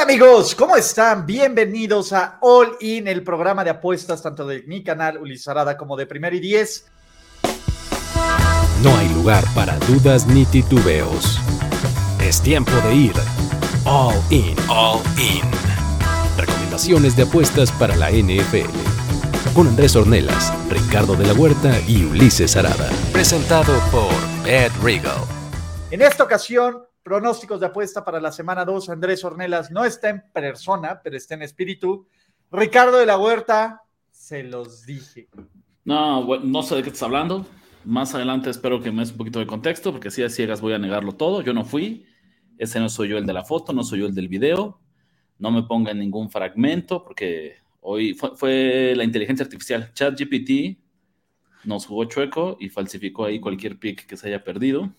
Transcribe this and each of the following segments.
Hola amigos, ¿cómo están? Bienvenidos a All In, el programa de apuestas tanto de mi canal Ulisarada como de Primero y Diez. No hay lugar para dudas ni titubeos. Es tiempo de ir All In. All In. Recomendaciones de apuestas para la NFL. Con Andrés Ornelas, Ricardo de la Huerta y Ulises Arada. Presentado por Ed Regal. En esta ocasión, pronósticos de apuesta para la semana 2. Andrés Ornelas no está en persona, pero está en espíritu. Ricardo de la Huerta, se los dije. No, no sé de qué estás hablando. Más adelante espero que me des un poquito de contexto, porque si a ciegas voy a negarlo todo. Yo no fui. Ese no soy yo el de la foto, no soy yo el del video. No me pongan ningún fragmento, porque hoy fue, fue la inteligencia artificial. ChatGPT nos jugó chueco y falsificó ahí cualquier pick que se haya perdido.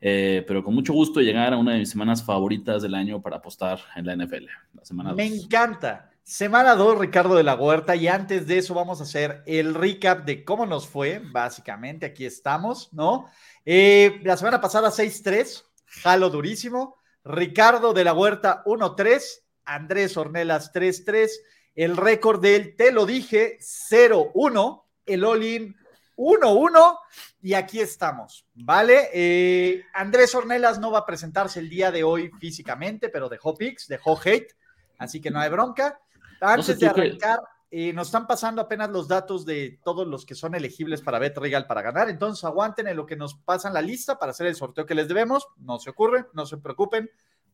Eh, pero con mucho gusto llegar a una de mis semanas favoritas del año para apostar en la NFL. La semana Me dos. encanta. Semana 2, Ricardo de la Huerta, y antes de eso vamos a hacer el recap de cómo nos fue, básicamente, aquí estamos, ¿no? Eh, la semana pasada 6-3, jalo durísimo, Ricardo de la Huerta 1-3, Andrés Ornelas 3-3, el récord del, te lo dije, 0-1, el all-in 1-1 y aquí estamos, ¿vale? Eh, Andrés Ornelas no va a presentarse el día de hoy físicamente, pero dejó pics, dejó hate, así que no hay bronca. Antes sé de arrancar, eh, nos están pasando apenas los datos de todos los que son elegibles para Bet Regal para ganar, entonces aguanten en lo que nos pasan la lista para hacer el sorteo que les debemos, no se ocurre, no se preocupen.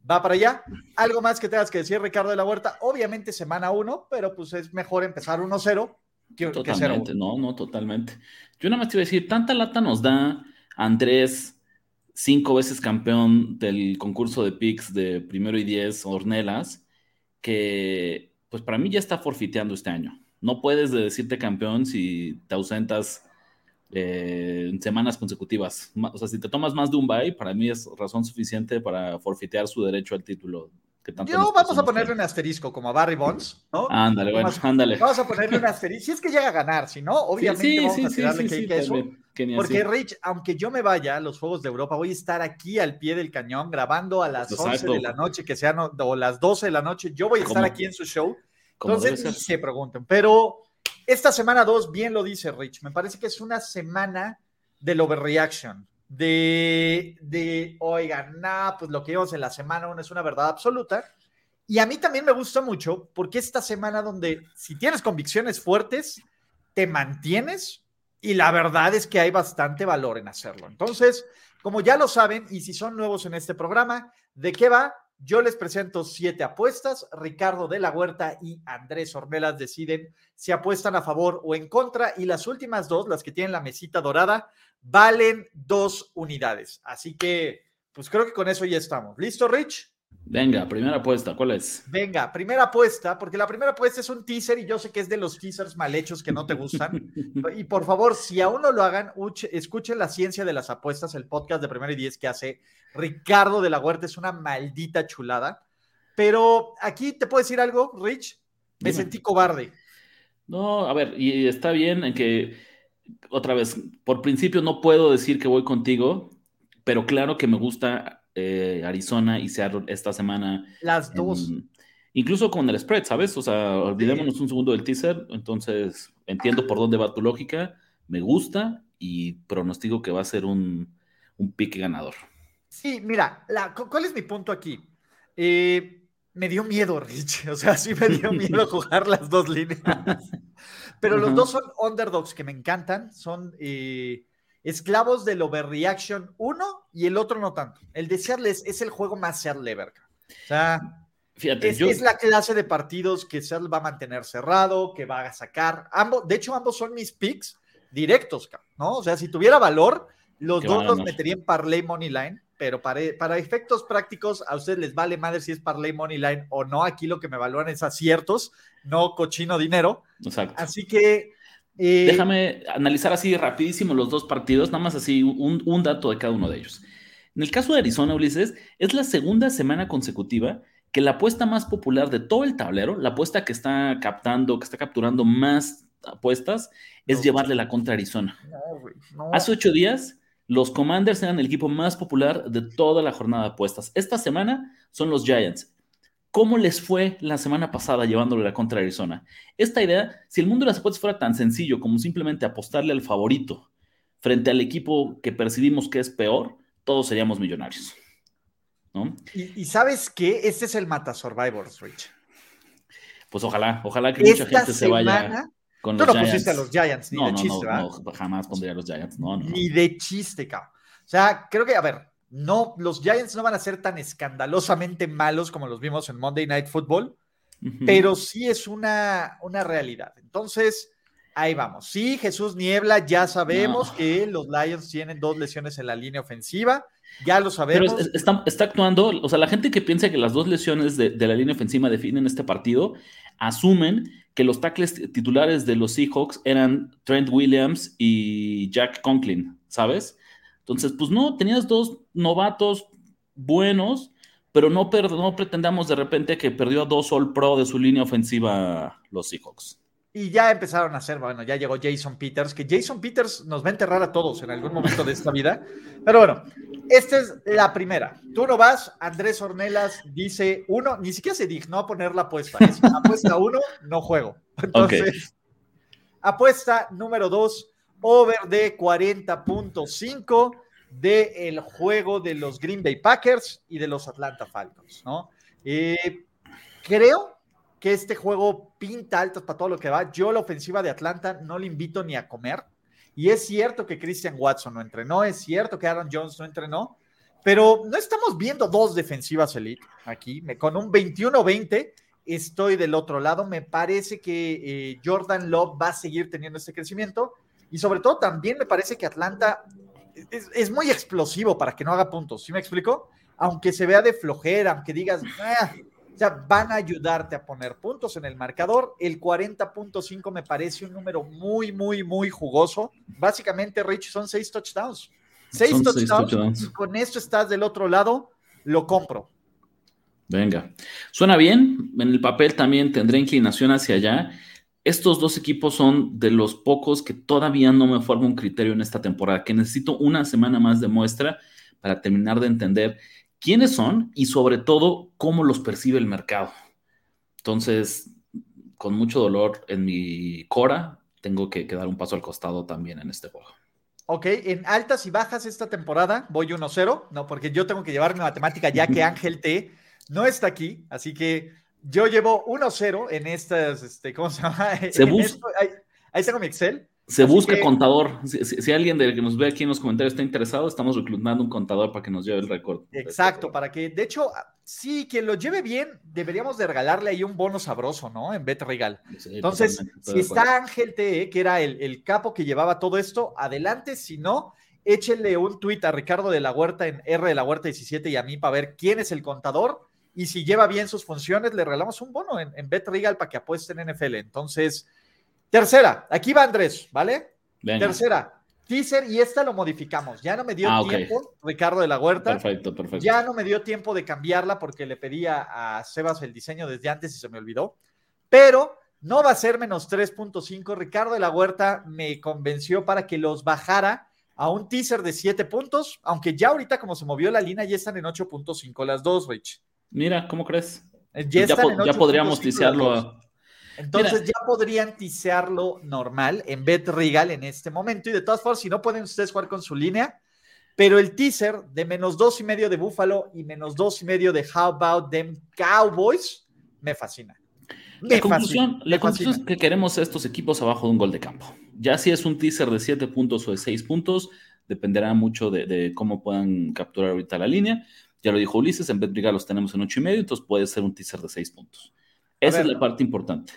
Va para allá. ¿Algo más que tengas que decir, Ricardo de la Huerta? Obviamente semana 1, pero pues es mejor empezar 1-0 que, que 0-1. Totalmente, no, no, totalmente. Yo nada más te iba a decir, tanta lata nos da Andrés, cinco veces campeón del concurso de picks de primero y diez, Ornelas, que pues para mí ya está forfiteando este año. No puedes de decirte campeón si te ausentas eh, en semanas consecutivas. O sea, si te tomas más de un bye, para mí es razón suficiente para forfeitear su derecho al título. Que tanto Yo vamos a ponerle un asterisco como a Barry Bonds, ¿no? Ándale, bueno, ándale. Vamos a ponerle un asterisco. Si es que llega a ganar, si no, obviamente Sí, sí, vamos sí, a tirarle sí, cake sí, a eso. también, Porque. Rich, aunque yo me vaya a los Juegos de Europa, voy a estar aquí al pie del cañón grabando a las 11 Exacto. de la noche, que sean o las 12 de la noche. Yo voy a estar Como- aquí en su show. Entonces, ni se pregunten. Pero esta semana 2, bien lo dice Rich, me parece que es una semana del overreaction. De, de oigan, nah, pues lo que vimos en la semana 1 es una verdad absoluta. Y a mí también me gusta mucho porque esta semana donde si tienes convicciones fuertes, te mantienes y la verdad es que hay bastante valor en hacerlo. Entonces, como ya lo saben, y si son nuevos en este programa, ¿de qué va? Yo les presento siete apuestas. Ricardo de la Huerta y Andrés Ornelas deciden si apuestan a favor o en contra. Y las últimas dos, las que tienen la mesita dorada, valen dos unidades. Así que, pues creo que con eso ya estamos. ¿Listo, Rich? Venga, primera apuesta, ¿cuál es? Venga, primera apuesta, porque la primera apuesta es un teaser y yo sé que es de los teasers mal hechos que no te gustan. y por favor, si aún no lo hagan, uche- escuchen La Ciencia de las Apuestas, el podcast de Primero y Diez que hace Ricardo de la Huerta. Es una maldita chulada. Pero aquí te puedo decir algo, Rich. Me Dime. sentí cobarde. No, a ver, y está bien en que, otra vez, por principio no puedo decir que voy contigo, pero claro que me gusta eh, Arizona y Seattle esta semana. Las en- dos. incluso con el spread, ¿sabes? O sea, olvidémonos un segundo del teaser, entonces entiendo por dónde va tu lógica, me gusta y pronostico que va a ser un, un pick ganador. Sí, mira, la- ¿cuál es mi punto aquí? Eh, me dio miedo, Rich. O sea, sí me dio miedo jugar las dos líneas. Pero los dos son underdogs que me encantan. Son eh, esclavos del overreaction uno y el otro no tanto. El de Seattle es, el juego más Seattle ever. O sea, Fíjate, es, yo, es la clase de partidos que Seattle va a mantener cerrado, que va a sacar. Ambos, de hecho, ambos son mis picks directos, ¿no? O sea, si tuviera valor, los dos los metería en parlay money line, pero para, para efectos prácticos, a ustedes les vale madre si es parlay money line o no. Aquí lo que me evalúan es aciertos, no cochino dinero. exacto. Así que. eh, Déjame analizar así rapidísimo los dos partidos, nada más así un, un dato de cada uno de ellos. En el caso de Arizona, Ulises, es la segunda semana consecutiva que la apuesta más popular de todo el tablero, la apuesta que está captando, que está capturando más apuestas, es No. llevarle la contra a Arizona. no, güey, no. Hace ocho días, los Commanders eran el equipo más popular de toda la jornada de apuestas. Esta semana son los Giants. ¿Cómo les fue la semana pasada llevándole la contra Arizona? Esta idea, si el mundo de las apuestas fuera tan sencillo como simplemente apostarle al favorito frente al equipo que percibimos que es peor, todos seríamos millonarios. ¿no? Y, sabes qué? Este es el Mata Survivors, Rich. Pues ojalá, ojalá que mucha gente se vaya con los Giants. no pusiste a los Giants, ni de chiste, no, no, jamás pondría a los Giants, no, no. Ni de chiste, cabrón. O sea, creo que, a ver, no, los Giants no van a ser tan escandalosamente malos como los vimos en Monday Night Football, pero sí es una, una realidad. Entonces, ahí vamos. Sí, Jesús Niebla, ya sabemos que los Lions tienen dos lesiones en la línea ofensiva. Ya lo sabemos. Pero está, actuando, o sea, la gente que piensa que las dos lesiones de, de, la línea ofensiva definen este partido, asumen que los tackles titulares de los Seahawks eran Trent Williams y Jack Conklin, ¿sabes? Entonces, pues no, tenías dos novatos buenos, pero no, no pretendamos de repente que perdió a dos All Pro de su línea ofensiva los Seahawks. Y ya empezaron a hacer, bueno, ya llegó Jason Peters, que Jason Peters nos va a enterrar a todos en algún momento de esta vida. Pero bueno, esta es la primera. Tú no vas, Andrés Ornelas dice uno, ni siquiera se dignó a poner la apuesta. Es apuesta uno, no juego. Entonces, apuesta número dos, over de 40.5 del juego de los Green Bay Packers y de los Atlanta Falcons, ¿no? Eh, creo que este juego pinta altos para todo lo que va. Yo la ofensiva de Atlanta no le invito ni a comer. Y es cierto que Christian Watson no entrenó, es cierto que Aaron Jones no entrenó, pero no estamos viendo dos defensivas elite aquí. Con un 21-20 estoy del otro lado. Me parece que eh, Jordan Love va a seguir teniendo este crecimiento y sobre todo también me parece que Atlanta es, muy explosivo para que no haga puntos, ¿sí me explico? Aunque se vea de flojera, aunque digas, ah", ya van a ayudarte a poner puntos en el marcador. El 40.5 me parece un número muy, muy, muy jugoso. Básicamente, Rich, son seis touchdowns. Seis, touchdowns, Y con esto estás del otro lado, lo compro. Venga, suena bien. En el papel también tendré inclinación hacia allá. Estos dos equipos son de los pocos que todavía no me formo un criterio en esta temporada, que necesito una semana más de muestra para terminar de entender quiénes son y sobre todo cómo los percibe el mercado. Entonces, con mucho dolor en mi cora, tengo que, dar un paso al costado también en este juego. Ok, en altas y bajas esta temporada voy 1-0, no, porque yo tengo que llevar mi matemática ya que Ángel T no está aquí, así que yo llevo 1-0 en estas, este, ¿cómo se llama? Se busca. Ahí, tengo mi Excel. Se busca contador. Si, alguien de que nos ve aquí en los comentarios está interesado, estamos reclutando un contador para que nos lleve el récord. Exacto, para que, de hecho, sí, quien lo lleve bien, deberíamos de regalarle ahí un bono sabroso, ¿no? En Bet Regal. Entonces, si está Ángel TE, que era el, el, capo que llevaba todo esto, adelante. Si no, échenle un tuit a Ricardo de la Huerta en R de la Huerta 17 y a mí para ver quién es el contador y si lleva bien sus funciones, le regalamos un bono en, en Bet Regal para que apuesten en NFL. Entonces, tercera, aquí va Andrés, ¿vale? Tercera, teaser y esta lo modificamos. Ya no me dio ah, tiempo, Ricardo de la Huerta. Perfecto, perfecto. Ya no me dio tiempo de cambiarla porque le pedía a Sebas el diseño desde antes y se me olvidó. Pero no va a ser menos 3.5. Ricardo de la Huerta me convenció para que los bajara a un teaser de 7 puntos, aunque ya ahorita como se movió la línea ya están en 8.5 las dos, Rich. Mira, ¿cómo crees? Ya, ya, podríamos tisearlo. Entonces ya podrían tisearlo normal en Bet Regal en este momento. Y de todas formas, si no pueden ustedes jugar con su línea, pero el teaser de menos dos y medio de Buffalo y menos dos y medio de How About Them Cowboys me fascina. la conclusión, la conclusión es que queremos estos equipos abajo de un gol de campo. Ya si es un teaser de siete puntos o de seis puntos, dependerá mucho de, de cómo puedan capturar ahorita la línea. Ya lo dijo Ulises, en Betbriga los tenemos en ocho y medio, entonces puede ser un teaser de seis puntos. Esa es la parte importante.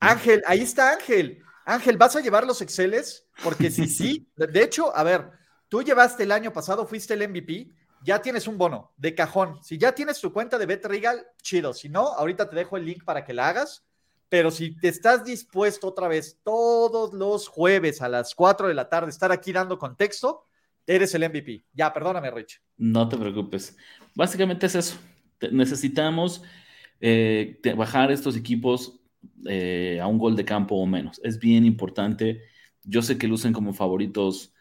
Ángel, ahí está Ángel. Ángel, ¿vas a llevar los Exceles? Porque si sí, de hecho, a ver, tú llevaste el año pasado, fuiste el MVP, ya tienes un bono de cajón. Si ya tienes tu cuenta de BetRegal, chido. Si no, ahorita te dejo el link para que la hagas. Pero si te estás dispuesto otra vez todos los jueves a las 4 de la tarde estar aquí dando contexto, eres el MVP. Ya, perdóname, Rich. No te preocupes. Básicamente es eso. Necesitamos eh, bajar estos equipos eh, a un gol de campo o menos. Es bien importante. Yo sé que lucen como favoritos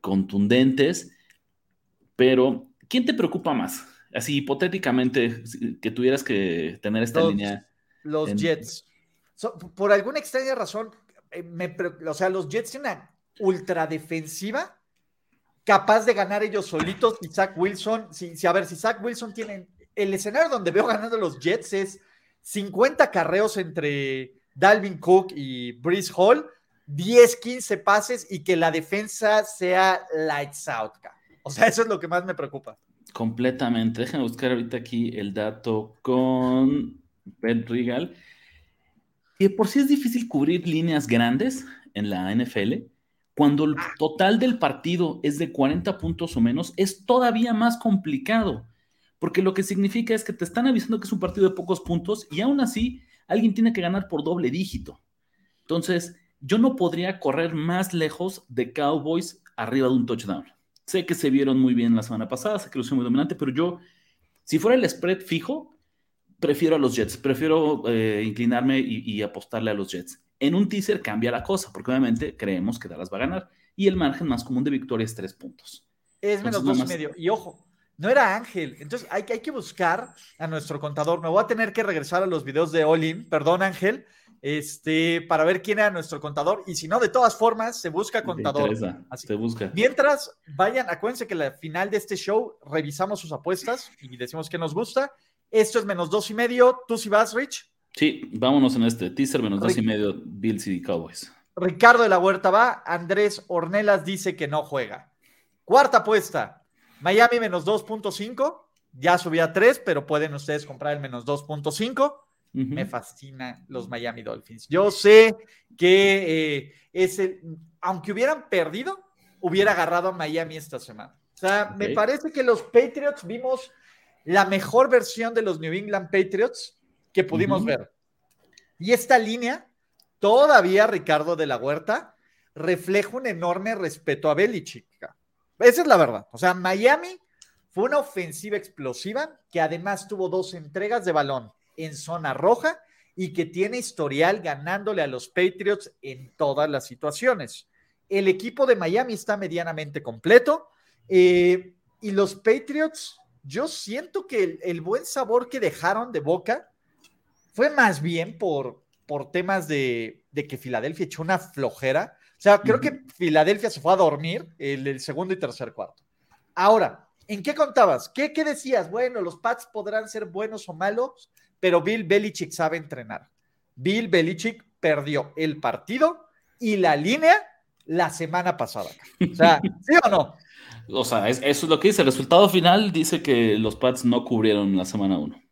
contundentes, pero ¿quién te preocupa más? Así hipotéticamente, que tuvieras que tener esta línea. Los Jets. por alguna extraña razón, eh, o sea, los Jets tienen una ultra defensiva capaz de ganar ellos solitos y Zach Wilson, si, a ver, si Zach Wilson tiene, el escenario donde veo ganando los Jets es 50 carreos entre Dalvin Cook y Breeze Hall, 10, 15 pases y que la defensa sea lights out. O sea, eso es lo que más me preocupa. Completamente. Déjenme buscar ahorita aquí el dato con Ben Regal. Y por si es difícil cubrir líneas grandes en la NFL, cuando el total del partido es de 40 puntos o menos, es todavía más complicado, porque lo que significa es que te están avisando que es un partido de pocos puntos y aún así alguien tiene que ganar por doble dígito. Entonces, yo no podría correr más lejos de Cowboys arriba de un touchdown. Sé que se vieron muy bien la semana pasada, sé que lo hicieron muy dominante, pero yo, si fuera el spread fijo, prefiero a los Jets, prefiero eh, inclinarme y apostarle a los Jets. En un teaser cambia la cosa, porque obviamente creemos que Dallas va a ganar. Y el margen más común de victoria es tres puntos. Es menos dos y medio. Y ojo, no era Ángel. Entonces hay, hay, que buscar a nuestro contador. Me voy a tener que regresar a los videos de Olin. Perdón, Ángel. Este, para ver quién era nuestro contador. Y si no, de todas formas, se busca contador. se busca. Mientras, vayan, acuérdense que al final de este show revisamos sus apuestas y decimos que nos gusta. Esto es menos dos y medio. ¿Tú si vas, Rich? Sí, vámonos en este teaser menos dos y medio Bills y Cowboys. Ricardo de la Huerta va, Andrés Ornelas dice que no juega. Cuarta apuesta, Miami menos 2.5, ya subía a 3, pero pueden ustedes comprar el menos 2.5. Me fascina los Miami Dolphins. Yo sé que eh, es aunque hubieran perdido, hubiera agarrado a Miami esta semana. O sea, me parece que los Patriots vimos la mejor versión de los New England Patriots que pudimos ver. Y esta línea, todavía Ricardo de la Huerta, refleja un enorme respeto a Belichick. Esa es la verdad. O sea, Miami fue una ofensiva explosiva que además tuvo dos entregas de balón en zona roja y que tiene historial ganándole a los Patriots en todas las situaciones. El equipo de Miami está medianamente completo eh, y los Patriots, yo siento que el, buen sabor que dejaron de boca fue más bien por, por temas de, que Filadelfia echó una flojera. Sea, creo que Filadelfia se fue a dormir el, el, segundo y tercer cuarto. Ahora, ¿en qué contabas? ¿Qué, ¿Qué decías? Bueno, los Pats podrán ser buenos o malos, pero Bill Belichick sabe entrenar. Bill Belichick perdió el partido y la línea la semana pasada. O sea, ¿sí o no? O sea, eso es lo que dice. El resultado final dice que los Pats no cubrieron la semana 1.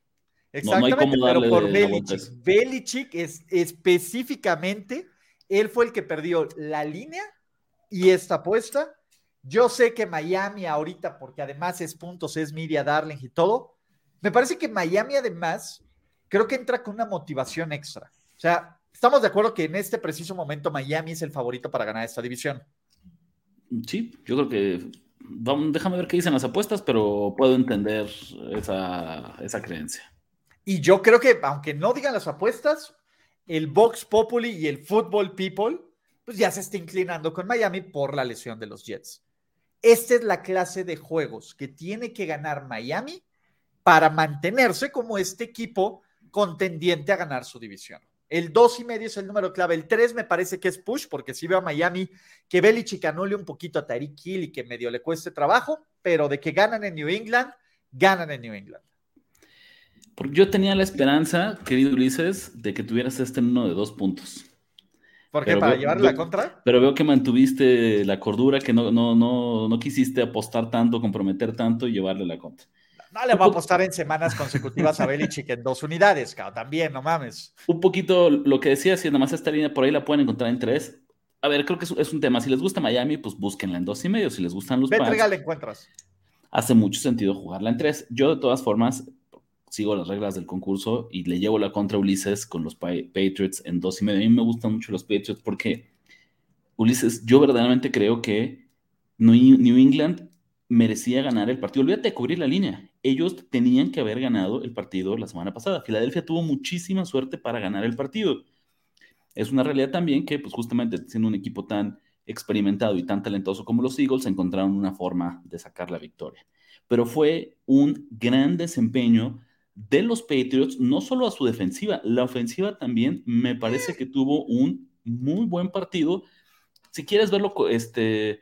Exactamente, pero por Belichick. Belichick es específicamente, él fue el que perdió la línea y esta apuesta. Yo sé que Miami ahorita, porque además es puntos, es media darling y todo, me parece que Miami además creo que entra con una motivación extra. O sea, estamos de acuerdo que en este preciso momento Miami es el favorito para ganar esta división. Sí, yo creo que vamos, déjame ver qué dicen las apuestas, pero puedo entender esa, esa creencia. Y yo creo que, aunque no digan las apuestas, el Vox Populi y el Football People, pues ya se está inclinando con Miami por la lesión de los Jets. Esta es la clase de juegos que tiene que ganar Miami para mantenerse como este equipo contendiente a ganar su división. El dos y medio es el número clave. El 3 me parece que es push, porque si veo a Miami que Belichick anule un poquito a Tyreek Hill y que medio le cueste trabajo, pero de que ganan en New England, ganan en New England. Porque yo tenía la esperanza, querido Ulises, de que tuvieras este en uno de dos puntos. ¿Por qué? ¿Para llevarle la contra? Pero veo que mantuviste la cordura, que no, no, no, no quisiste apostar tanto, comprometer tanto y llevarle la contra. No le voy a apostar en semanas consecutivas a Belichick en dos unidades, cabrón. También, no mames. Un poquito lo que decía, si nada más esta línea por ahí la pueden encontrar en tres. A ver, creo que es, un tema. Si les gusta Miami, pues búsquenla en dos y medio. Si les gustan los Pats, la encuentras. Hace mucho sentido jugarla en tres. Yo, de todas formas, sigo las reglas del concurso y le llevo la contra Ulises con los Patriots en dos y medio. A mí me gustan mucho los Patriots porque, Ulises, yo verdaderamente creo que New England merecía ganar el partido. Olvídate de cubrir la línea. Ellos tenían que haber ganado el partido la semana pasada. Filadelfia tuvo muchísima suerte para ganar el partido. Es una realidad también que, pues justamente siendo un equipo tan experimentado y tan talentoso como los Eagles, encontraron una forma de sacar la victoria. pero fue un gran desempeño de los Patriots, no solo a su defensiva, la ofensiva también me parece que tuvo un muy buen partido. Si quieres verlo este,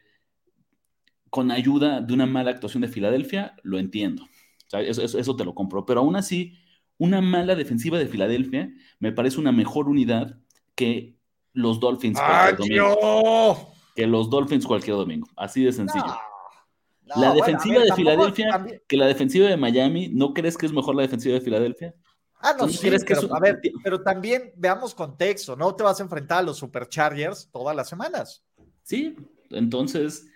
con ayuda de una mala actuación de Filadelfia, lo entiendo. eso, te lo compro. Pero aún así, una mala defensiva de Filadelfia me parece una mejor unidad que los Dolphins cualquier domingo. Que los Dolphins cualquier domingo. Así de sencillo la defensiva de Filadelfia, que la defensiva de Miami, ¿no crees que es mejor la defensiva de Filadelfia? Ah, no, sí, crees que a ver, pero también veamos contexto, no te vas a enfrentar a los Superchargers todas las semanas. Sí, entonces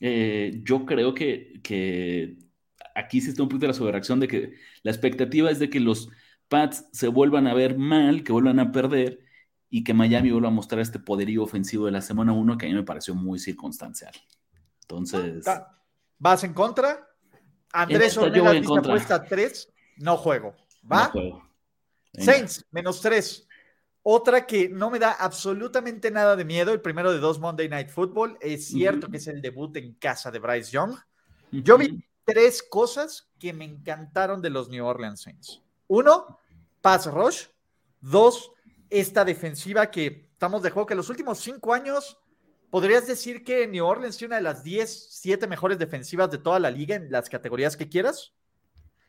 eh, yo creo que, que aquí sí está un poquito la sobrereacción de que la expectativa es de que los Pats se vuelvan a ver mal, que vuelvan a perder y que Miami vuelva a mostrar este poderío ofensivo de la semana 1 que a mí me pareció muy circunstancial. Entonces... ¿Vas en contra? Andrés Ornella dice apuesta 3, no juego. ¿Va? Saints, menos 3. Otra que no me da absolutamente nada de miedo, el primero de dos Monday Night Football. Es cierto que es el debut en casa de Bryce Young. Yo vi tres cosas que me encantaron de los New Orleans Saints. Uno, pass rush. Dos, esta defensiva que estamos de juego que los últimos cinco años ¿Podrías decir que New Orleans tiene una de las 10, 7 mejores defensivas de toda la liga en las categorías que quieras?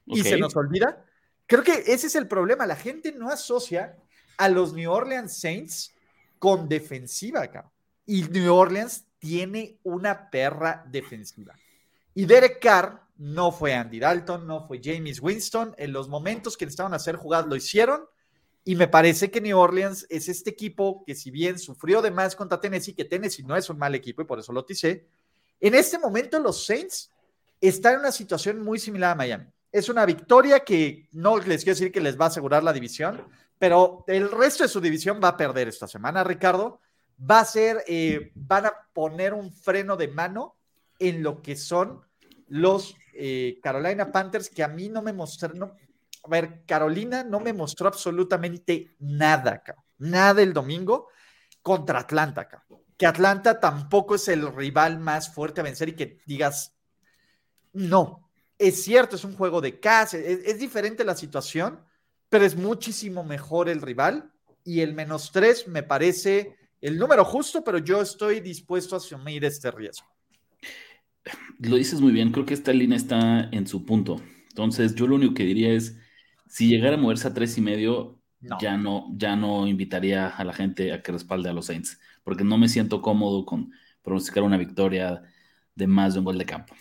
Y se nos olvida. Creo que ese es el problema. La gente no asocia a los New Orleans Saints con defensiva acá. Y New Orleans tiene una perra defensiva. Y Derek Carr no fue Andy Dalton, no fue James Winston. En los momentos que estaban hacer jugadas lo hicieron y me parece que New Orleans es este equipo que si bien sufrió de más contra Tennessee, que Tennessee no es un mal equipo y por eso lo ticé, en este momento los Saints están en una situación muy similar a Miami. Es una victoria que no les quiero decir que les va a asegurar la división, pero el resto de su división va a perder esta semana, Ricardo. Va a ser, eh, van a poner un freno de mano en lo que son los eh, Carolina Panthers, que a mí no me mostraron, a ver, Carolina no me mostró absolutamente nada, nada el domingo contra Atlanta, que Atlanta tampoco es el rival más fuerte a vencer y que digas, no, es cierto, es un juego de casa, es, diferente la situación, pero es muchísimo mejor el rival y el menos tres me parece el número justo, pero yo estoy dispuesto a asumir este riesgo. Lo dices muy bien, creo que esta línea está en su punto. Entonces, yo lo único que diría es, si llegara a moverse a tres y medio, ya no, ya no invitaría a la gente a que respalde a los Saints, porque no me siento cómodo con pronosticar una victoria de más de un gol de campo.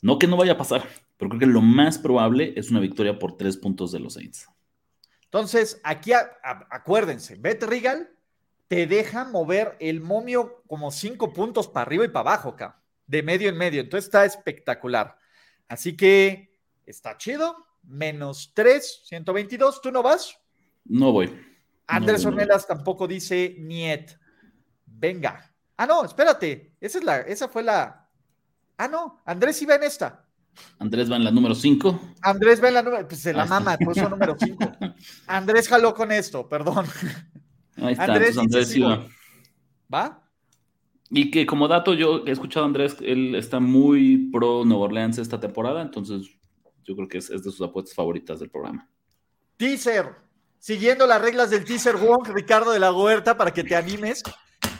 No que no vaya a pasar, pero creo que lo más probable es una victoria por tres puntos de los Saints. Entonces, aquí acuérdense, Bet Regal te deja mover el momio como cinco puntos para arriba y para abajo, acá, de medio en medio. Entonces está espectacular. Así que está chido menos 3, 122. ¿Tú no vas? No voy. Andrés Ornelas tampoco dice niet. Venga. Ah, no, espérate. Esa, es la, esa fue la. Ah, no. Andrés iba en esta. Andrés va en la número 5. Andrés va en la número. Pues se la ah, mama, puso número 5. Andrés jaló con esto, perdón. Ahí está, Andrés, Andrés iba. ¿Va? Y que como dato, yo he escuchado a Andrés, él está muy pro Nueva Orleans esta temporada, entonces yo creo que es, de sus apuestas favoritas del programa. Teaser, siguiendo las reglas del teaser Wong, Ricardo de la Huerta, para que te animes.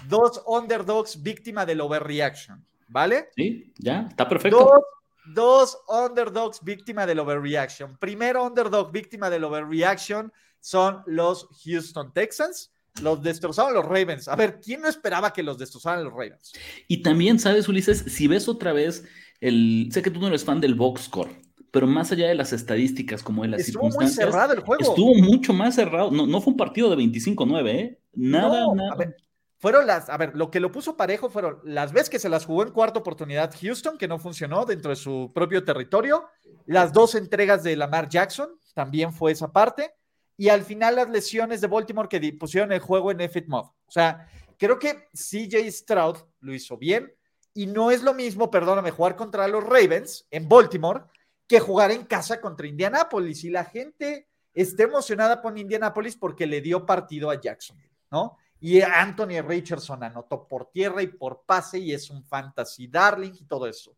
Dos underdogs víctima del overreaction, ¿vale? Sí, ya, está perfecto. Dos, underdogs víctima del overreaction. Primero underdog víctima del overreaction son los Houston Texans. Los destrozaron los Ravens. A ver, ¿quién no esperaba que los destrozaran los Ravens? Y también, ¿sabes, Ulises? Si ves otra vez el. Sé que tú no eres fan del box score, pero más allá de las estadísticas como de las estuvo circunstancias. Estuvo muy cerrado el juego. Estuvo mucho más cerrado. No, no fue un partido de 25-9, ¿eh? Nada, nada. A ver, fueron las, a ver, lo que lo puso parejo fueron las veces que se las jugó en cuarta oportunidad Houston, que no funcionó dentro de su propio territorio, las dos entregas de Lamar Jackson, también fue esa parte, y al final las lesiones de Baltimore que pusieron el juego en F Mod. O sea, creo que CJ Stroud lo hizo bien, y no es lo mismo, perdóname, jugar contra los Ravens en Baltimore que jugar en casa contra Indianapolis. Y la gente está emocionada por Indianapolis porque le dio partido a Jackson, ¿no? Y Anthony Richardson anotó por tierra y por pase y es un fantasy darling y todo eso.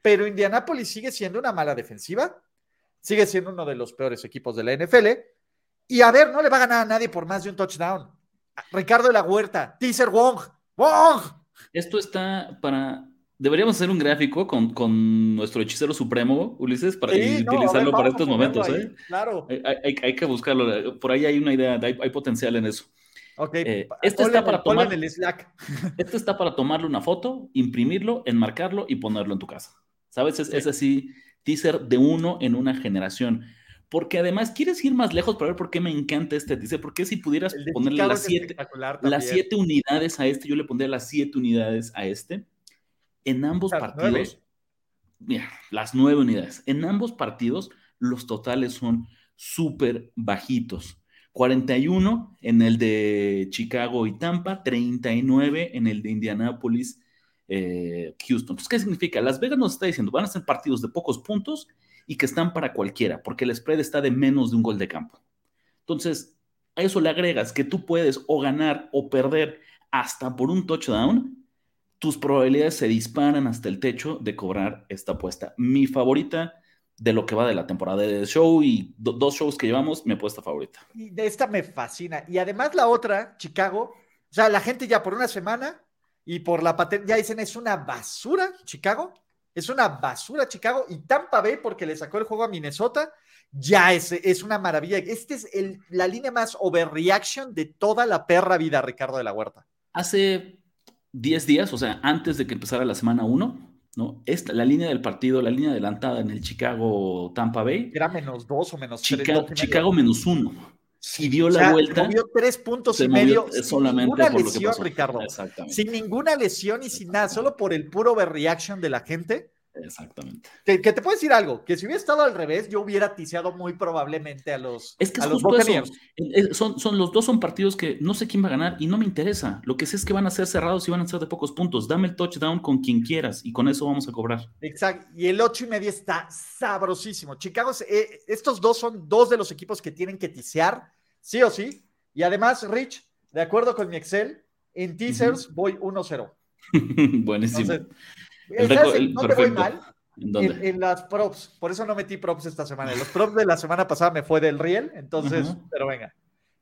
pero Indianapolis sigue siendo una mala defensiva, sigue siendo uno de los peores equipos de la NFL. Y a ver, no le va a ganar a nadie por más de un touchdown. Ricardo de la Huerta, Teaser Wong, Wong. Esto está para. Deberíamos hacer un gráfico con, nuestro hechicero supremo, Ulises, para utilizarlo para estos momentos. ¿eh? Claro. Hay, que buscarlo. Por ahí hay una idea, hay, potencial en eso. Ok. Eh, esto está para tomar. El Slack. Esto está para tomarle una foto, imprimirlo, enmarcarlo y ponerlo en tu casa. ¿Sabes? Es, así, teaser de uno en una generación. Porque además, ¿quieres ir más lejos para ver por qué me encanta este teaser? Porque si pudieras ponerle las siete, las siete unidades a este, yo le pondría las siete unidades a este. En ambos partidos, mira, las nueve unidades. En ambos partidos, los totales son súper bajitos. 41 en el de Chicago y Tampa, 39 en el de Indianapolis eh, Houston. Entonces, ¿qué significa? Las Vegas nos está diciendo, van a ser partidos de pocos puntos y que están para cualquiera, porque el spread está de menos de un gol de campo. Entonces, a eso le agregas que tú puedes o ganar o perder hasta por un touchdown, tus probabilidades se disparan hasta el techo de cobrar esta apuesta. Mi favorita de lo que va de la temporada de show y dos shows que llevamos, mi apuesta favorita. Y de esta me fascina. Y además la otra, Chicago, o sea, la gente ya por una semana y por la patente, ya dicen, es una basura Chicago, es una basura Chicago y Tampa Bay porque le sacó el juego a Minnesota, ya es, es una maravilla. Este es el, la línea más overreaction de toda la perra vida, Ricardo de la Huerta. Hace 10 días, o sea, antes de que empezara la semana 1, ¿no? Esta, la línea del partido, la línea adelantada en el Chicago Tampa Bay. Era menos dos o menos Chicago, Chicago menos uno si dio la vuelta. Movió tres puntos y medio sin ninguna lesión, Ricardo. Sin ninguna lesión y sin nada, solo por el puro overreaction de la gente. Exactamente. Que, te puedo decir algo, que si hubiera estado al revés, yo hubiera tiseado muy probablemente a los Es que a los Son, son, los dos son partidos que no sé quién va a ganar y no me interesa. Lo que sé es que van a ser cerrados y van a ser de pocos puntos. Dame el touchdown con quien quieras y con eso vamos a cobrar. Exacto. Y el ocho y media está sabrosísimo. Chicago, eh, estos dos son dos de los equipos que tienen que tisear, sí o sí. Y además, Rich, de acuerdo con mi Excel, en teasers voy 1-0. Buenísimo no te voy mal. ¿En, las props, por eso no metí props esta semana. Los props de la semana pasada me fue del Riel, entonces, pero venga.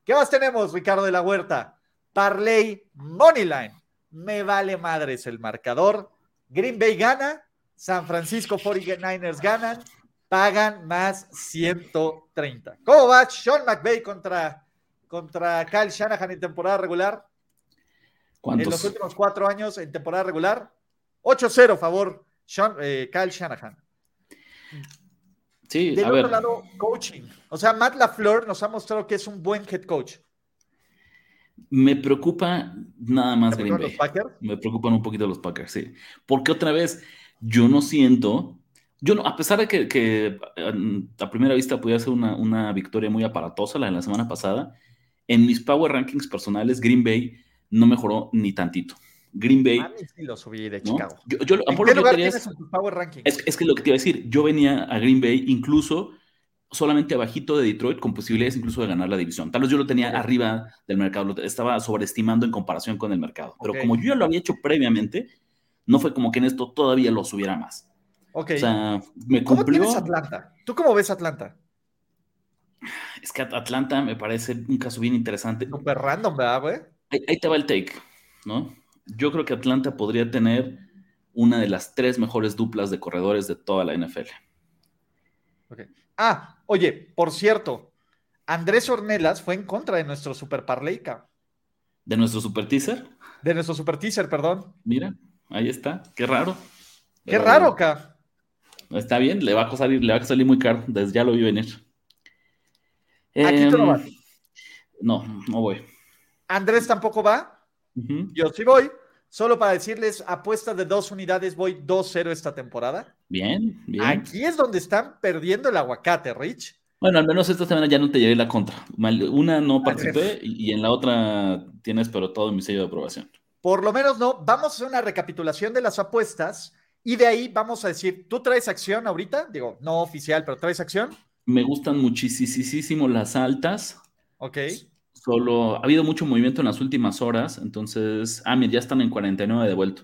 ¿Qué más tenemos, Ricardo de la Huerta? Parley Moneyline. Me vale madres el marcador. Green Bay gana, San Francisco 49ers ganan, pagan más 130. ¿Cómo va Sean McVay contra, contra Kyle Shanahan en temporada regular? ¿Cuántos? En los últimos cuatro años en temporada regular, 8-0 favor Sean, eh, Kyle Shanahan. Sí, Del otro lado, coaching. O sea, Matt LaFleur nos ha mostrado que es un buen head coach. Me preocupa nada más Green Bay. Me preocupan un poquito los Packers, sí. Porque otra vez, yo no siento, yo no, a pesar de que, a primera vista pudiera ser una, una, victoria muy aparatosa la de la semana pasada, en mis power rankings personales, Green Bay no mejoró ni tantito. Green Bay. lo subí de Chicago. Yo, yo, ¿En qué lugar tienes en tu power ranking? Es, es, que lo que te iba a decir, yo venía a Green Bay incluso solamente abajito de Detroit con posibilidades incluso de ganar la división. Tal vez yo lo tenía arriba del mercado, lo estaba sobreestimando en comparación con el mercado. Pero como yo ya lo había hecho previamente, no fue como que en esto todavía lo subiera más. Ok. O sea, me cumplió... ¿Cómo Atlanta? ¿Tú cómo ves Atlanta? Es que Atlanta me parece un caso bien interesante. Súper random, ¿verdad, güey? Ahí, ahí te va el take, ¿no? Yo creo que Atlanta podría tener una de las tres mejores duplas de corredores de toda la NFL. Ah, oye, por cierto, Andrés Ornelas fue en contra de nuestro Super Parleica. ¿De nuestro Super Teaser? De nuestro Super Teaser, perdón. Mira, ahí está. Qué raro. Qué raro, K. Está bien, le va a salir, le va a salir muy caro. Desde ya lo vi venir. Aquí tú no em, vas. No, no voy. ¿Andrés tampoco va? Yo sí voy. Solo para decirles, apuesta de dos unidades, voy 2-0 esta temporada. Bien, bien. Aquí es donde están perdiendo el aguacate, Rich. Bueno, al menos esta semana ya no te llevé la contra. Una no participé y en la otra tienes pero todo mi sello de aprobación. Por lo menos no. Vamos a hacer una recapitulación de las apuestas y de ahí vamos a decir, ¿tú traes acción ahorita? Digo, no oficial, pero ¿traes acción? Me gustan muchísimo las altas. Ok. Solo ha habido mucho movimiento en las últimas horas, entonces, ah, mira, ya están en 49 de vuelto.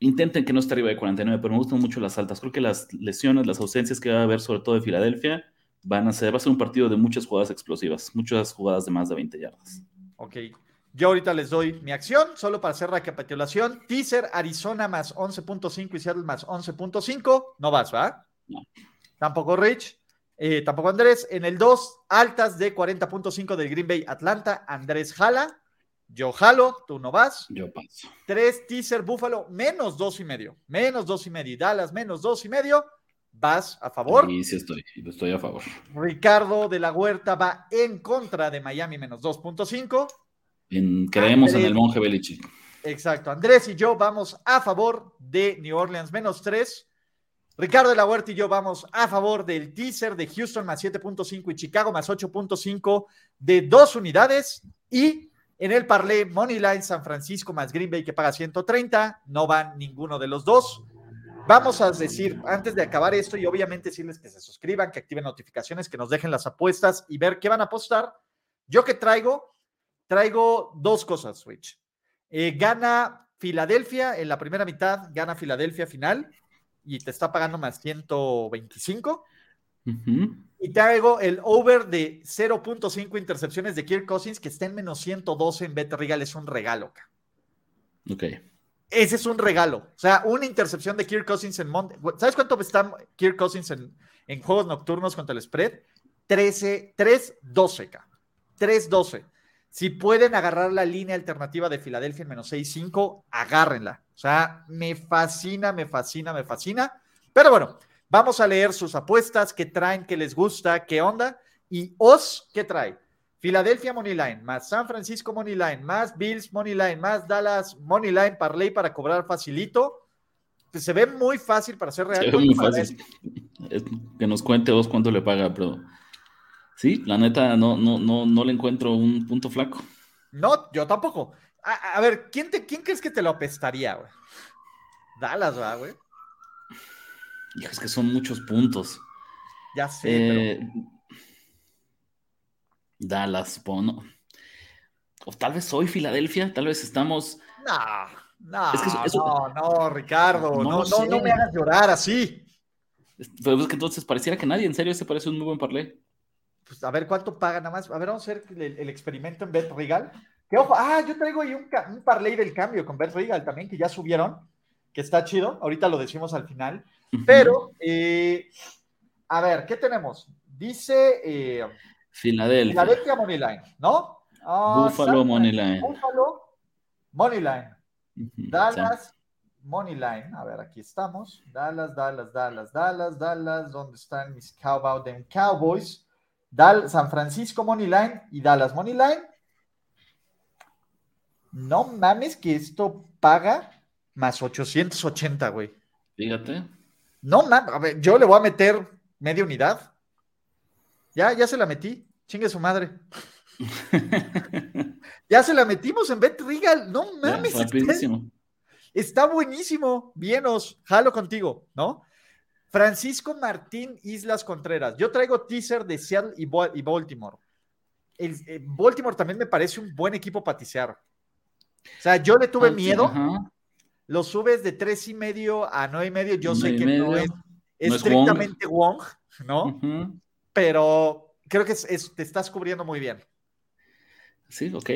intenten que no esté arriba de 49, pero me gustan mucho las altas. Creo que las lesiones, las ausencias que va a haber, sobre todo de Filadelfia, van a ser, va a ser un partido de muchas jugadas explosivas, muchas jugadas de más de 20 yardas. Ok. Yo ahorita les doy mi acción, solo para hacer recapitulación. Teaser, Arizona más 11.5 y Seattle más 11.5. No vas, ¿va? No. Tampoco Rich. Eh, tampoco Andrés. En el 2, altas de 40.5 del Green Bay Atlanta. Andrés jala. Yo jalo, tú no vas. Yo paso. 3, teaser Buffalo, menos dos y medio. Menos dos y medio. Dallas, menos dos y medio. Vas a favor. Sí, sí estoy, estoy a favor. Ricardo de la Huerta va en contra de Miami menos 2.5. En, creemos Andrés. en el monje Belichick. Exacto. Andrés y yo vamos a favor de New Orleans menos 3. Ricardo de la Huerta y yo vamos a favor del teaser de Houston más 7.5 y Chicago más 8.5 de dos unidades. Y en el parlay Moneyline San Francisco más Green Bay que paga 130. No van ninguno de los dos. Vamos a decir, antes de acabar esto, y obviamente decirles que se suscriban, que activen notificaciones, que nos dejen las apuestas y ver qué van a apostar. Yo que traigo, traigo dos cosas, Switch. Eh, gana Filadelfia en la primera mitad, gana Filadelfia final y te está pagando más 125. Ujú. Y traigo el over de 0.5 intercepciones de Kirk Cousins, que está en menos 112 en Bet Regal, es un regalo. Ok. Ese es un regalo. O sea, una intercepción de Kirk Cousins en Monday. ¿Sabes cuánto está Kirk Cousins en, en juegos nocturnos contra el spread? 13, 3-12, ca. 3-12. Si pueden agarrar la línea alternativa de Filadelfia en menos 6-5, agárrenla. O sea, me fascina, me fascina, me fascina. Pero bueno, vamos a leer sus apuestas, qué traen, qué les gusta, qué onda. Y Os, ¿qué trae? Filadelfia Moneyline, más San Francisco Moneyline, más Bills Moneyline, más Dallas Moneyline, Parlay para cobrar facilito. Pues se ve muy fácil para ser real. Se ve muy ¿Cuánto fácil. Es- Que nos cuente vos cuánto le paga, pero sí, la neta no, no, no, no le encuentro un punto flaco. No, yo tampoco. A, a ver, ¿quién, te, ¿quién crees que te lo apestaría, güey? Dallas, ¿va, güey? Hijo, es que son muchos puntos. Ya sé, Eh, Dallas, Bono. O tal vez hoy Filadelfia, tal vez estamos. pero. No, no, Es que eso- eso- no, no, Ricardo. No No, no, no me hagas llorar así. Pero es que entonces pareciera que nadie, en serio, se parece un muy buen parlay. Pues a ver cuánto paga nada más. A ver, vamos a hacer el, el experimento en Bet Regal. Que ojo, ah, yo traigo ahí un, un parlay del cambio con Bet Regal también, que ya subieron, que está chido. Ahorita lo decimos al final. Pero, eh, a ver, ¿qué tenemos? Dice eh, Filadelfia, Moneyline, ¿no? Ah, Buffalo Moneyline. Buffalo Moneyline. Dallas Moneyline. A ver, aquí estamos. Dallas, Dallas, Dallas, Dallas, Dallas. ¿Dónde están mis Cowboys? Cowboys. Dal San Francisco Moneyline y Dallas Moneyline. No mames que esto paga más 880, güey. Fíjate. No mames, a ver, yo le voy a meter media unidad. Ya, ya se la metí. Chingue su madre. Ya se la metimos en Bet Regal. No Ya, mames. está- rapidísimo. Está buenísimo. Vienos, jalo contigo, ¿no? Francisco Martín Islas Contreras. Yo traigo teaser de Seattle y Baltimore. El, eh, Baltimore también me parece un buen equipo para tisear. O sea, yo le tuve miedo. ajá. Lo subes de tres y medio a nueve y medio. Yo sé que no medio. es No es estrictamente Wong, ¿no? Ujú. Pero creo que es- es- te estás cubriendo muy bien. Sí, ok.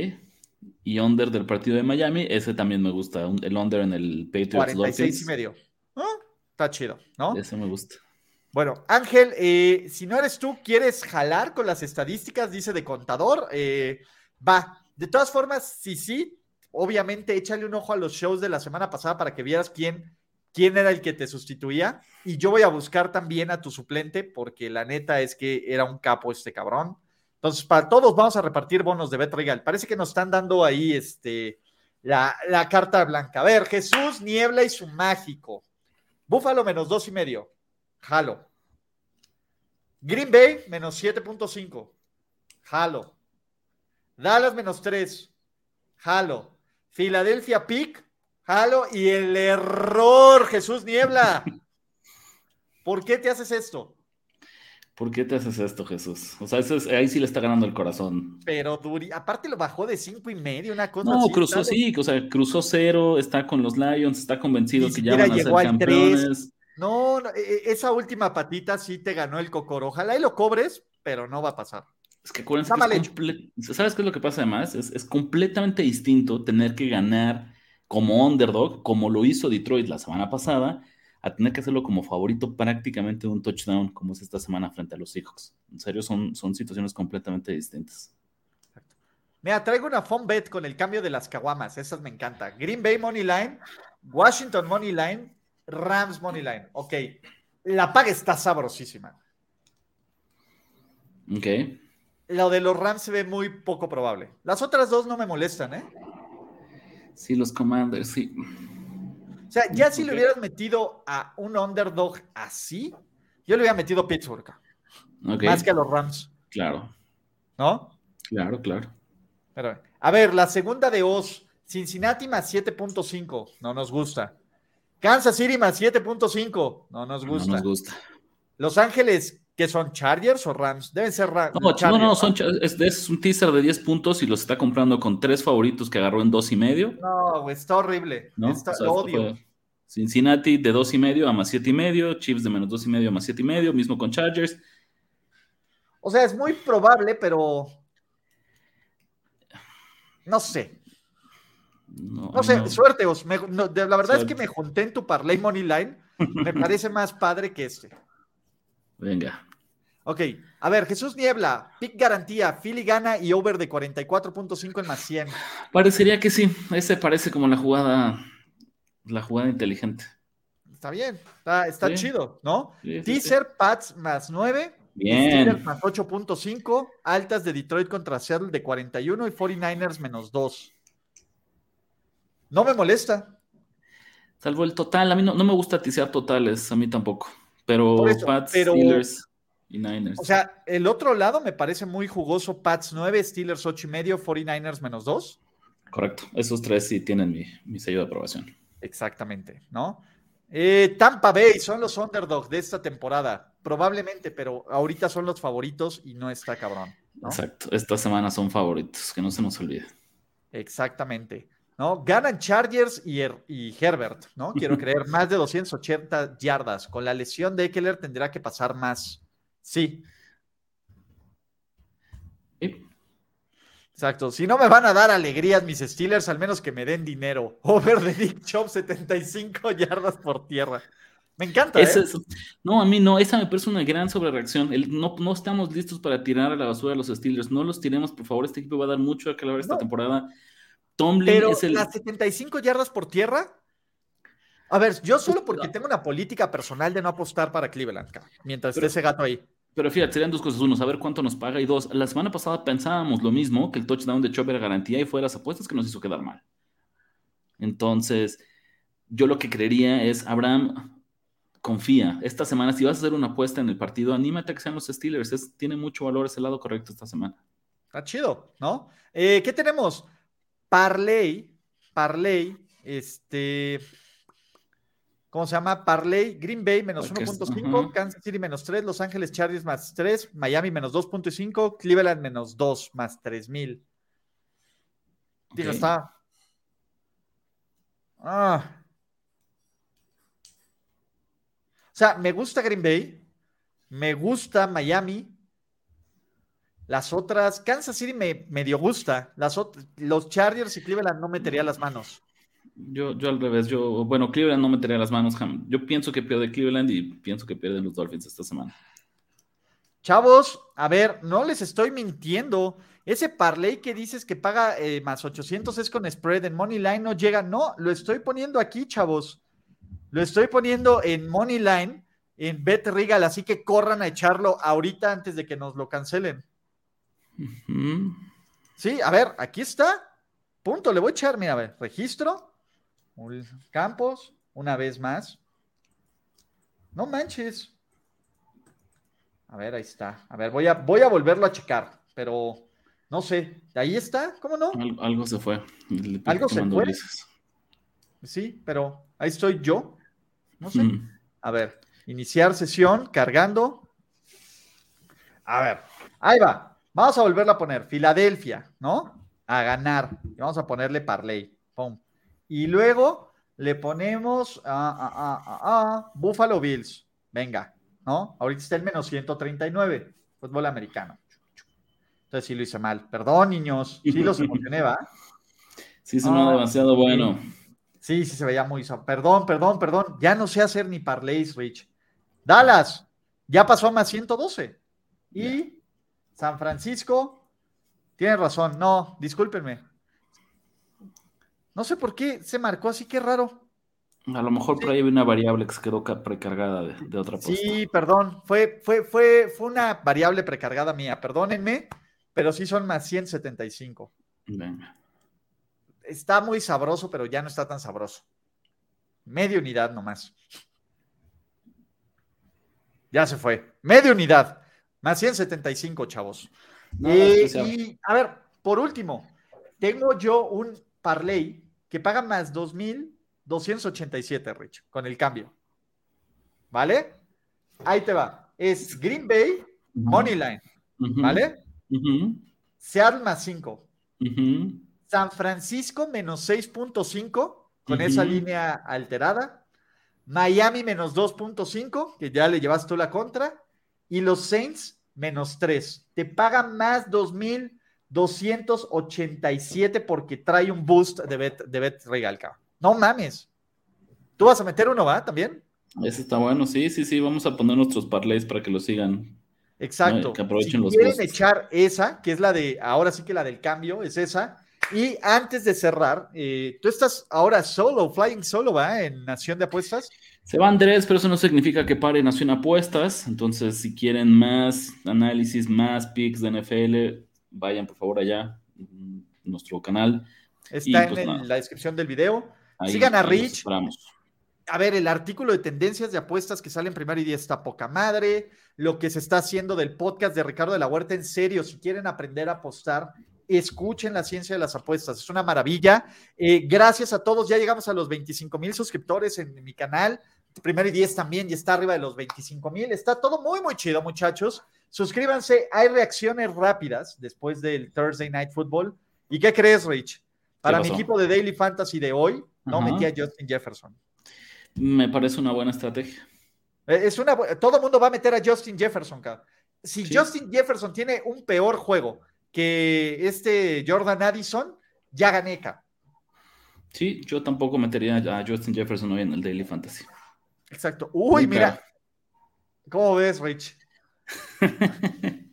Y under del partido de Miami, ese también me gusta. El under en el Patriots 46 y medio. Ah, Está chido, ¿no? Ese me gusta. Bueno, Ángel, eh, si no eres tú, ¿quieres jalar con las estadísticas? Dice de contador. Eh, va. De todas formas, sí, sí, obviamente échale un ojo a los shows de la semana pasada para que vieras quién, quién era el que te sustituía. Y yo voy a buscar también a tu suplente, porque la neta es que era un capo este cabrón. Entonces, para todos vamos a repartir bonos de Bet Regal. Parece que nos están dando ahí este, la, la carta blanca. A ver, Jesús, Niebla y su mágico. Búfalo menos dos y medio. Jalo. Green Bay menos 7.5. Jalo. Dallas menos 3. Jalo. Filadelfia Pick. Jalo. Y el error, Jesús Niebla. ¿Por qué te haces esto? ¿Por qué te haces esto, Jesús? O sea, ahí sí le está ganando el corazón. Pero Duri, aparte lo bajó de cinco y medio, una cosa No, cruzó, sí, o sea, cruzó cero, está con los Lions, está convencido que ya van a ser campeones. No, e, e, esa última patita sí te ganó el cocoro. Ojalá y lo cobres, pero no va a pasar. Es que acuérdense ¿Sabes qué es lo que pasa además? Es, es completamente distinto tener que ganar como underdog, como lo hizo Detroit la semana pasada, a tener que hacerlo como favorito prácticamente de un touchdown, como es esta semana frente a los Seahawks. En serio, son, son situaciones completamente distintas. Mira, traigo una phone bet con el cambio de las caguamas, esas me encanta. Green Bay Money Line, Washington Money Line, Rams Money Line. Ok, la paga está sabrosísima. Ok. Lo de los Rams se ve muy poco probable. Las otras dos no me molestan, ¿eh? Sí, los Commanders, sí. O sea, ya si le hubieras metido a un underdog así, yo le hubiera metido Pittsburgh. Más que a los Rams. Claro. ¿No? Claro, claro. Pero, a ver, la segunda de Oz, Cincinnati más 7.5, no nos gusta. Kansas City más 7.5, no nos gusta. No nos gusta. Los Ángeles, ¿qué son? ¿Chargers o Rams? Deben ser Rams. No, no, no, son, es, es, un teaser de 10 puntos y los está comprando con tres favoritos que agarró en dos y medio. No, güey, está horrible. ¿No? Está, odio. Cincinnati de dos y medio a más siete y medio, Chiefs de menos dos y medio a más siete y medio, mismo con Chargers. O sea, es muy probable, pero no sé. No, sé, suerte, la verdad es que me junté en tu parlay money line. Me parece más padre que este. Venga. Ok, a ver, Jesús Niebla, pick garantía, Philly gana y over de 44.5 en más 100. Parecería que sí, ese parece como la jugada la jugada inteligente. Está bien, está, chido, ¿no? Teaser, Pats más 9. Bien. más 8.5. Altas de Detroit contra Seattle de 41 y 49ers menos 2. No me molesta. Salvo el total. A mí no, me gusta tisear totales, a mí tampoco. Pero Pats, Steelers y Niners. O sea, el otro lado me parece muy jugoso. Pats 9, Steelers 8 y medio, 49ers menos 2. Correcto. Esos tres sí tienen mi, mi sello de aprobación. Exactamente, ¿no? Eh, Tampa Bay son los underdogs de esta temporada, probablemente, pero ahorita son los favoritos y no está cabrón. Exacto, esta semana son favoritos, que no se nos olvide. Exactamente, ¿no? Ganan Chargers y, y Herbert, ¿no? Quiero creer, más de 280 yardas. Con la lesión de Eckler tendrá que pasar más. Sí, Exacto. Si no me van a dar alegrías mis Steelers, al menos que me den dinero. Over de Nick Chop, 75 yardas por tierra. Me encanta. ¿eh? no, a mí no. Esa me parece una gran sobrereacción. no, no estamos listos para tirar a la basura a los Steelers. No los tiremos, por favor. Este equipo va a dar mucho a que esta temporada. Tomlin Pero es el. ¿Las 75 yardas por tierra? A ver, yo solo porque tengo una política personal de no apostar para Cleveland, mientras esté ese gato ahí. Pero fíjate, serían dos cosas. Uno, saber cuánto nos paga. Y dos, la semana pasada pensábamos lo mismo, que el touchdown de Chop era garantía y fue las apuestas que nos hizo quedar mal. Entonces, yo lo que creería es, Abraham, confía. Esta semana, si vas a hacer una apuesta en el partido, anímate a que sean los Steelers. tiene mucho valor ese lado correcto esta semana. Está chido, ¿no? Eh, ¿Qué tenemos? Parley, Parley, este, ¿Cómo se llama? Parley, Green Bay menos 1.5, Kansas City menos 3, Los Ángeles Chargers más 3, Miami menos 2.5, Cleveland menos 2 más 3000. Digo, está. Ah. O sea, me gusta Green Bay, me gusta Miami. Las otras, Kansas City me medio gusta. Las los Chargers y Cleveland no metería las manos. Yo, yo al revés, yo, bueno, Cleveland no metería las manos. Yo pienso que pierde Cleveland y pienso que pierden los Dolphins esta semana. Chavos, a ver, no les estoy mintiendo. Ese parlay que dices que paga eh, más 800 es con spread en Money Line no llega. No, lo estoy poniendo aquí, chavos. Lo estoy poniendo en Money Line, en Bet Regal, así que corran a echarlo ahorita antes de que nos lo cancelen. Sí, a ver, aquí está. Punto, le voy a echar, mira, a ver, registro. Campos, una vez más. No manches. A ver, ahí está. A ver, voy a, voy a volverlo a checar, pero no sé. Ahí está, ¿cómo no? algo se fue. Algo se fue. Sí, pero ahí estoy yo. No sé. A ver, iniciar sesión, cargando. A ver, ahí va. Vamos a volverla a poner. Filadelfia, ¿no? A ganar. Y vamos a ponerle parlay. Pum. Y luego le ponemos a, Buffalo Bills. Venga, ¿no? Ahorita está el menos 139. Fútbol americano. Entonces sí lo hice mal. Perdón, niños. Sí los emocioné, ¿va? Sí, sonó demasiado bueno. Sí, sí se veía muy. Perdón, perdón, perdón. Ya no sé hacer ni parlays, Rich. Dallas, ya pasó a más 112. Y San Francisco, tiene razón. No, discúlpenme. No sé por qué se marcó así, qué raro. A lo mejor por ahí había una variable que se quedó precargada de, otra cosa. Sí, perdón. Fue, fue, fue, fue una variable precargada mía. Perdónenme, pero sí son más 175. Venga está muy sabroso, pero ya no está tan sabroso. Media unidad nomás. Ya se fue. Media unidad. Más 175, chavos. Eh, y a ver, por último, tengo yo un parlay que paga más 2,287, Rich, con el cambio. ¿Vale? Ahí te va. Es Green Bay, Moneyline. ¿Vale? Seattle más 5. San Francisco menos 6.5 con esa línea alterada. Miami menos 2.5, que ya le llevas tú la contra. Y los Saints menos 3. Te pagan más 2.287 porque trae un boost de bet, de bet regal, No mames. ¿Tú vas a meter uno, va? ¿También? Ese está bueno, sí, sí, sí. Vamos a poner nuestros parlays para que lo sigan. Exacto. Que aprovechen si quieren echar esa, que es la de, ahora sí que la del cambio, es esa y antes de cerrar, eh, tú estás ahora solo, flying solo, ¿va? En Nación de Apuestas. Se va Andrés, pero eso no significa que pare Nación Apuestas. Entonces, si quieren más análisis, más picks de NFL, vayan por favor allá, nuestro canal. Está pues en la descripción del video. Sigan a Rich. A ver, el artículo de tendencias de apuestas que sale en primer y día está poca madre. Lo que se está haciendo del podcast de Ricardo de la Huerta, en serio, si quieren aprender a apostar, escuchen la ciencia de las apuestas, es una maravilla. Eh, gracias a todos, ya llegamos a los 25 mil suscriptores en, mi canal. Primero y 10 también, y está arriba de los 25 mil. Está todo muy, muy chido, muchachos. Suscríbanse, hay reacciones rápidas después del Thursday Night Football. ¿Y qué crees, Rich? Para mi equipo de Daily Fantasy de hoy, no metí a Justin Jefferson. Me parece una buena estrategia. Eh, es una, todo el mundo va a meter a Justin Jefferson, Si Justin Jefferson tiene un peor juego que este Jordan Addison ya gané. Sí, yo tampoco metería a Justin Jefferson hoy en el Daily Fantasy. Exacto. Uy, mira. ¿Cómo ves, Rich?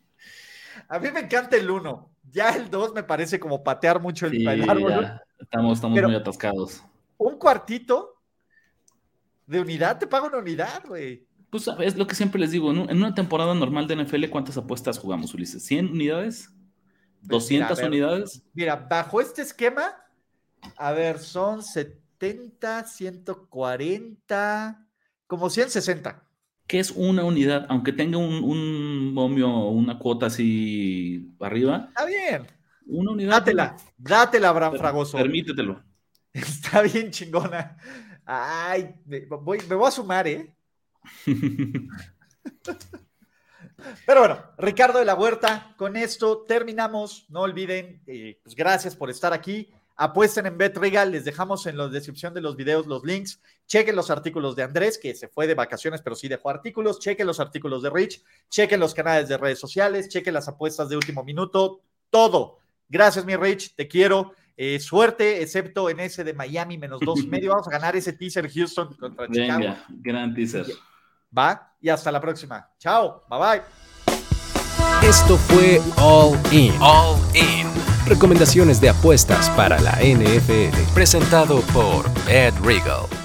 a mí me encanta el 1. Ya el 2 me parece como patear mucho el, árbol. Estamos, estamos muy atascados. Un cuartito de unidad, te pago una unidad, güey. Pues es lo que siempre les digo, en una temporada normal de NFL, ¿cuántas apuestas jugamos, Ulises? ¿100 unidades? ¿200 unidades? Mira, bajo este esquema, a ver, son 70, 140, como 160. ¿Qué es una unidad? Aunque tenga un, un momio, una cuota así arriba. Está bien. Una unidad. Dátela, dátela, Abraham Fragoso. Permítetelo. Está bien chingona. Ay, me voy, me voy a sumar, ¿eh? Pero bueno, Ricardo de la Huerta, con esto terminamos. No olviden, eh, pues gracias por estar aquí. Apuesten en BetRegal, les dejamos en la descripción de los videos los links. Chequen los artículos de Andrés, que se fue de vacaciones, pero sí dejó artículos. Chequen los artículos de Rich, chequen los canales de redes sociales, chequen las apuestas de último minuto, todo. Gracias, mi Rich, te quiero. Eh, suerte, excepto en ese de Miami, menos dos y medio. Vamos a ganar ese teaser Houston contra Chicago. Venga, gran teaser. Va y hasta la próxima. Chao, bye bye. Esto fue All In. All In. Recomendaciones de apuestas para la NFL. Presentado por Ed Regal.